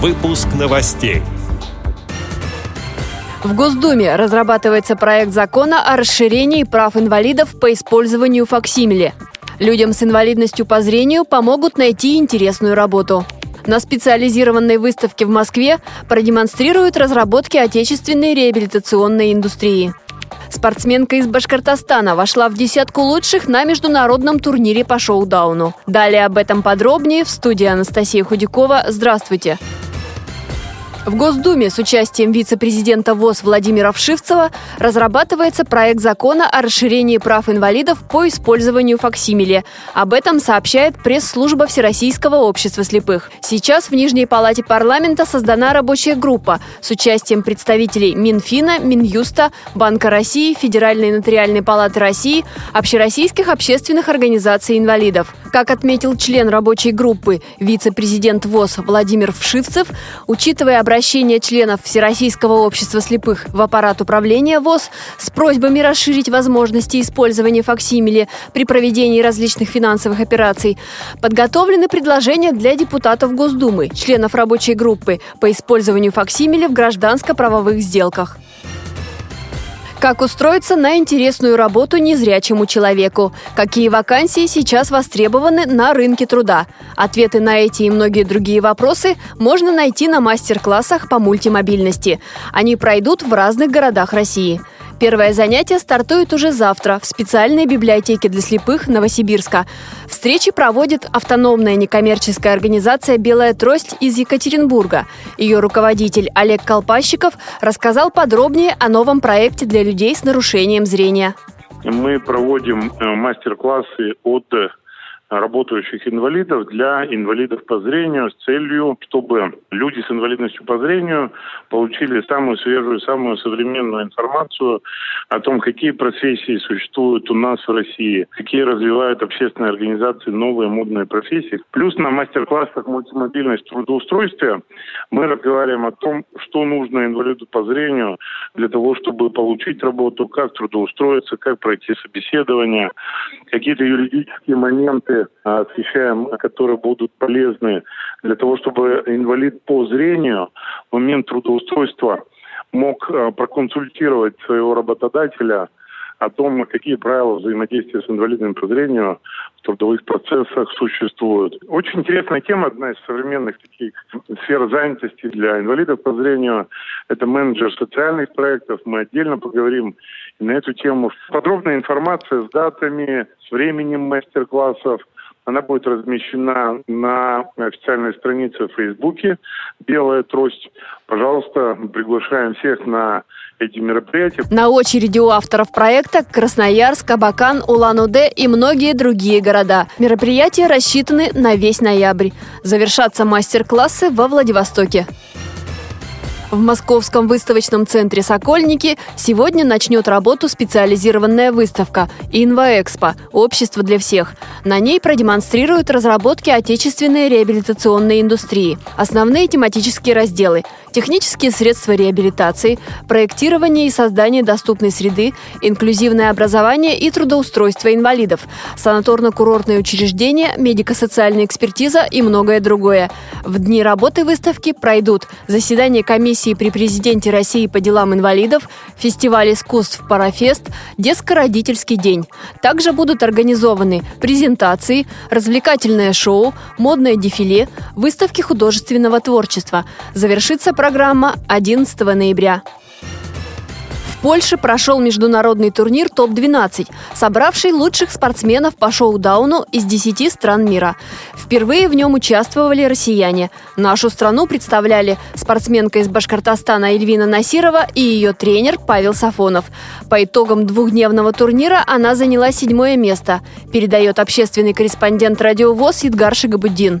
Выпуск новостей. В Госдуме разрабатывается проект закона о расширении прав инвалидов по использованию факсимиле. Людям с инвалидностью по зрению помогут найти интересную работу. На специализированной выставке в Москве продемонстрируют разработки отечественной реабилитационной индустрии. Спортсменка из Башкортостана вошла в десятку лучших на международном турнире по шоу-дауну. Далее об этом подробнее в студии Анастасия Худякова. Здравствуйте! В Госдуме с участием вице-президента ВОЗ Владимира Вшивцева разрабатывается проект закона о расширении прав инвалидов по использованию факсимиле. Об этом сообщает пресс-служба Всероссийского общества слепых. Сейчас в Нижней палате парламента создана рабочая группа с участием представителей Минфина, Минюста, Банка России, Федеральной нотариальной палаты России, общероссийских общественных организаций инвалидов. Как отметил член рабочей группы, вице-президент ВОЗ Владимир Вшивцев, учитывая обращение членов Всероссийского общества слепых в аппарат управления ВОЗ с просьбами расширить возможности использования факсимили при проведении различных финансовых операций, подготовлены предложения для депутатов Госдумы, членов рабочей группы по использованию факсимили в гражданско-правовых сделках. Как устроиться на интересную работу незрячему человеку? Какие вакансии сейчас востребованы на рынке труда? Ответы на эти и многие другие вопросы можно найти на мастер-классах по мультимобильности. Они пройдут в разных городах России. Первое занятие стартует уже завтра в специальной библиотеке для слепых Новосибирска. Встречи проводит автономная некоммерческая организация «Белая трость» из Екатеринбурга. Ее руководитель Олег Колпащиков рассказал подробнее о новом проекте для людей с нарушением зрения. Мы проводим э, мастер-классы от работающих инвалидов для инвалидов по зрению с целью, чтобы люди с инвалидностью по зрению получили самую свежую, самую современную информацию о том, какие профессии существуют у нас в России, какие развивают общественные организации новые модные профессии. Плюс на мастер-классах мультимобильность трудоустройства мы разговариваем о том, что нужно инвалиду по зрению для того, чтобы получить работу, как трудоустроиться, как пройти собеседование, какие-то юридические моменты освещаем, которые будут полезны для того, чтобы инвалид по зрению в момент трудоустройства мог э, проконсультировать своего работодателя о том, какие правила взаимодействия с инвалидом по зрению в трудовых процессах существуют. Очень интересная тема, одна из современных таких сфер занятости для инвалидов по зрению. Это менеджер социальных проектов. Мы отдельно поговорим на эту тему. Подробная информация с датами, с временем мастер-классов – она будет размещена на официальной странице в Фейсбуке «Белая трость». Пожалуйста, приглашаем всех на эти мероприятия. На очереди у авторов проекта Красноярск, Абакан, Улан-Удэ и многие другие города. Мероприятия рассчитаны на весь ноябрь. Завершатся мастер-классы во Владивостоке. В Московском выставочном центре «Сокольники» сегодня начнет работу специализированная выставка «Инвоэкспо. Общество для всех». На ней продемонстрируют разработки отечественной реабилитационной индустрии. Основные тематические разделы – технические средства реабилитации, проектирование и создание доступной среды, инклюзивное образование и трудоустройство инвалидов, санаторно-курортные учреждения, медико-социальная экспертиза и многое другое. В дни работы выставки пройдут заседание комиссии комиссии при президенте России по делам инвалидов, фестиваль искусств «Парафест», детско-родительский день. Также будут организованы презентации, развлекательное шоу, модное дефиле, выставки художественного творчества. Завершится программа 11 ноября. Польше прошел международный турнир ТОП-12, собравший лучших спортсменов по шоу-дауну из 10 стран мира. Впервые в нем участвовали россияне. Нашу страну представляли спортсменка из Башкортостана Эльвина Насирова и ее тренер Павел Сафонов. По итогам двухдневного турнира она заняла седьмое место, передает общественный корреспондент радиовоз Едгар Шигабуддин.